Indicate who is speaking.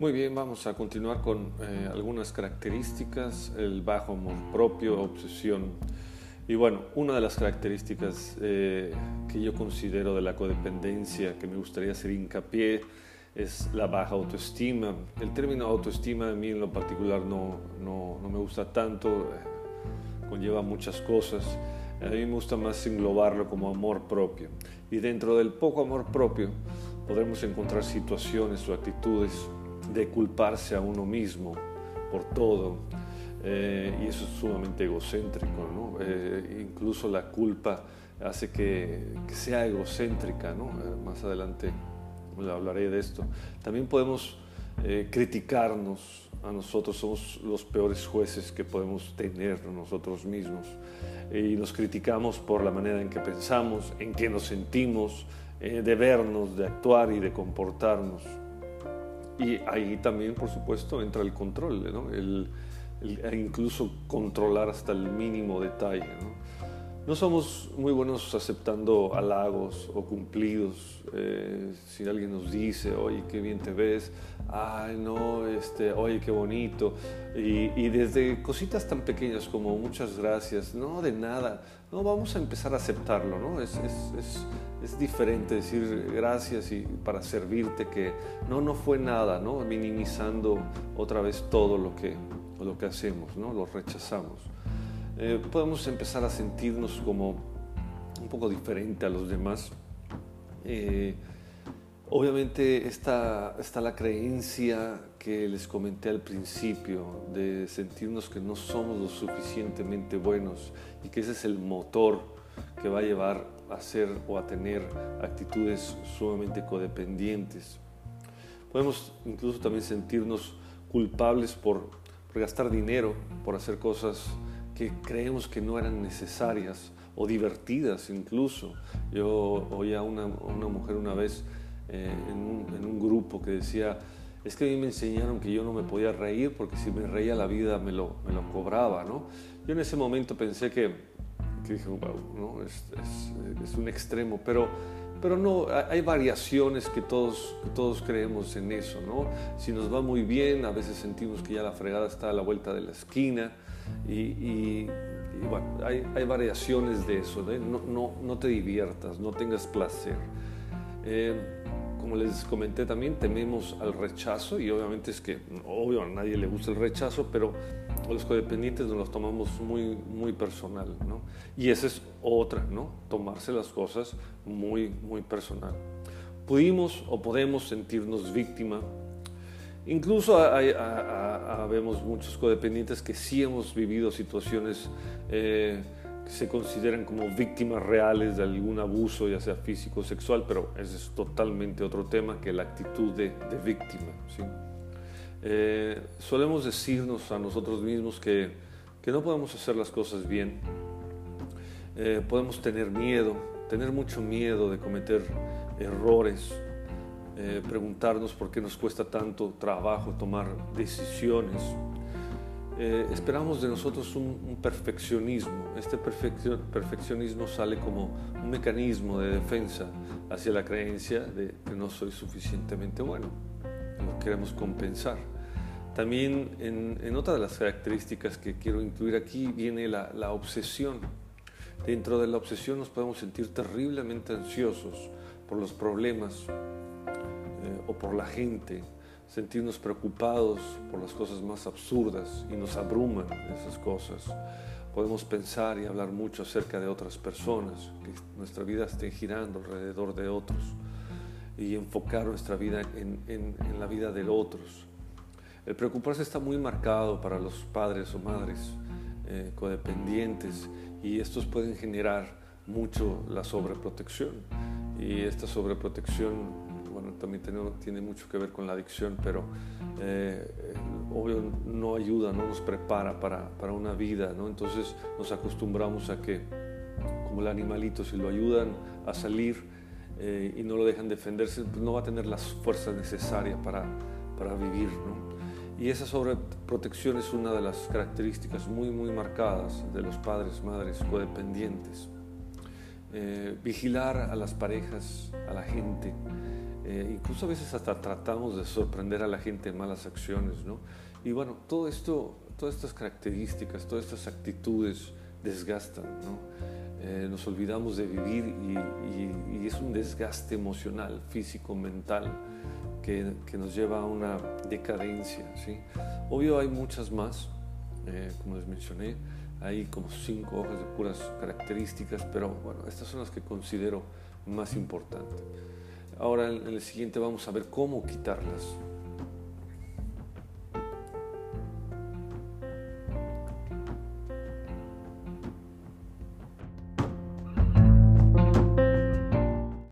Speaker 1: Muy bien, vamos a continuar con eh, algunas características, el bajo amor propio, obsesión. Y bueno, una de las características eh, que yo considero de la codependencia, que me gustaría hacer hincapié, es la baja autoestima. El término autoestima a mí en lo particular no, no, no me gusta tanto, eh, conlleva muchas cosas. A mí me gusta más englobarlo como amor propio. Y dentro del poco amor propio podremos encontrar situaciones o actitudes de culparse a uno mismo por todo. Eh, y eso es sumamente egocéntrico, ¿no? Eh, incluso la culpa hace que, sea egocéntrica, ¿no? Eh, más adelante hablaré de esto. También podemos criticarnos a nosotros, somos los peores jueces que podemos tener nosotros mismos. Y nos criticamos por la manera en que pensamos, en que nos sentimos, de vernos, de actuar y de comportarnos. Y ahí también, por supuesto, entra el control, ¿no? el, incluso controlar hasta el mínimo detalle. ¿no? No somos muy buenos aceptando halagos o cumplidos. Eh, si alguien nos dice, oye, qué bien te ves, ay, no, este, oye, qué bonito. Y, y, desde cositas tan pequeñas como muchas gracias, no, de nada, no, vamos a empezar a aceptarlo, ¿no? Es, es, es, es diferente decir gracias y para servirte que no, no fue nada, ¿no? Minimizando otra vez todo lo que, lo que hacemos, ¿no? Lo rechazamos. Eh, podemos empezar a sentirnos como un poco diferente a los demás. Eh, Obviamente está, está la creencia que les comenté al principio de sentirnos que no somos lo suficientemente buenos y que ese es el motor que va a llevar a ser o a tener actitudes sumamente codependientes. Podemos incluso también sentirnos culpables por, gastar dinero, por hacer cosas que creemos que no eran necesarias o divertidas incluso. Yo oía a una, una mujer una vez eh, en, un, grupo que decía, es que a mí me enseñaron que yo no me podía reír porque si me reía la vida me lo, me lo cobraba, ¿no? Yo en ese momento pensé que, que dije, wow, ¿no? es, es, un extremo, pero, pero no, hay variaciones que todos, todos creemos en eso, ¿no? Si nos va muy bien, a veces sentimos que ya la fregada está a la vuelta de la esquina y, y, bueno, hay, hay, variaciones de eso, no, no, no, te diviertas, no tengas placer. Eh, como les comenté también, tememos al rechazo y obviamente es que, obvio, a nadie le gusta el rechazo, pero los codependientes nos los tomamos muy, muy personal, ¿no? Y esa es otra, ¿no? Tomarse las cosas muy, muy personal. Pudimos o podemos sentirnos víctima. Incluso vemos muchos codependientes que sí hemos vivido situaciones eh, se consideran como víctimas reales de algún abuso, ya sea físico o sexual, pero ese es totalmente otro tema que la actitud de, víctima. Eh, solemos decirnos a nosotros mismos que, que, no podemos hacer las cosas bien, eh, podemos tener miedo, tener mucho miedo de cometer errores, eh, preguntarnos por qué nos cuesta tanto trabajo tomar decisiones. Eh, esperamos de nosotros un, perfeccionismo. Este perfeccionismo sale como un mecanismo de defensa hacia la creencia de que no soy suficientemente bueno. Lo queremos compensar. También en, otra de las características que quiero incluir aquí viene la, obsesión. Dentro de la obsesión nos podemos sentir terriblemente ansiosos por los problemas por la gente sentirnos preocupados por las cosas más absurdas y nos abruman esas cosas. Podemos pensar y hablar mucho acerca de otras personas, que nuestra vida esté girando alrededor de otros y enfocar nuestra vida en, la vida de otros. El preocuparse está muy marcado para los padres o madres eh, codependientes y estos pueden generar mucho la sobreprotección y esta sobreprotección también tiene, tiene, mucho que ver con la adicción, pero eh, obvio no ayuda, no nos prepara para, para, una vida, ¿no? Entonces nos acostumbramos a que, como el animalito, si lo ayudan a salir eh, y no lo dejan defenderse, pues no va a tener las fuerzas necesarias para, para vivir, ¿no? Y esa sobreprotección es una de las características muy, muy marcadas de los padres, madres codependientes. Eh, vigilar a las parejas, a la gente, Eh, incluso a veces hasta tratamos de sorprender a la gente en malas acciones, ¿no? Y bueno, todo esto, todas estas características, todas estas actitudes desgastan, ¿no? Eh, nos olvidamos de vivir y, es un desgaste emocional, físico, mental, que, que, nos lleva a una decadencia, ¿sí? Obvio hay muchas más, eh, como les mencioné, hay como cinco hojas de puras características, pero bueno, estas son las que considero más importantes. Ahora en el siguiente vamos a ver cómo quitarlas.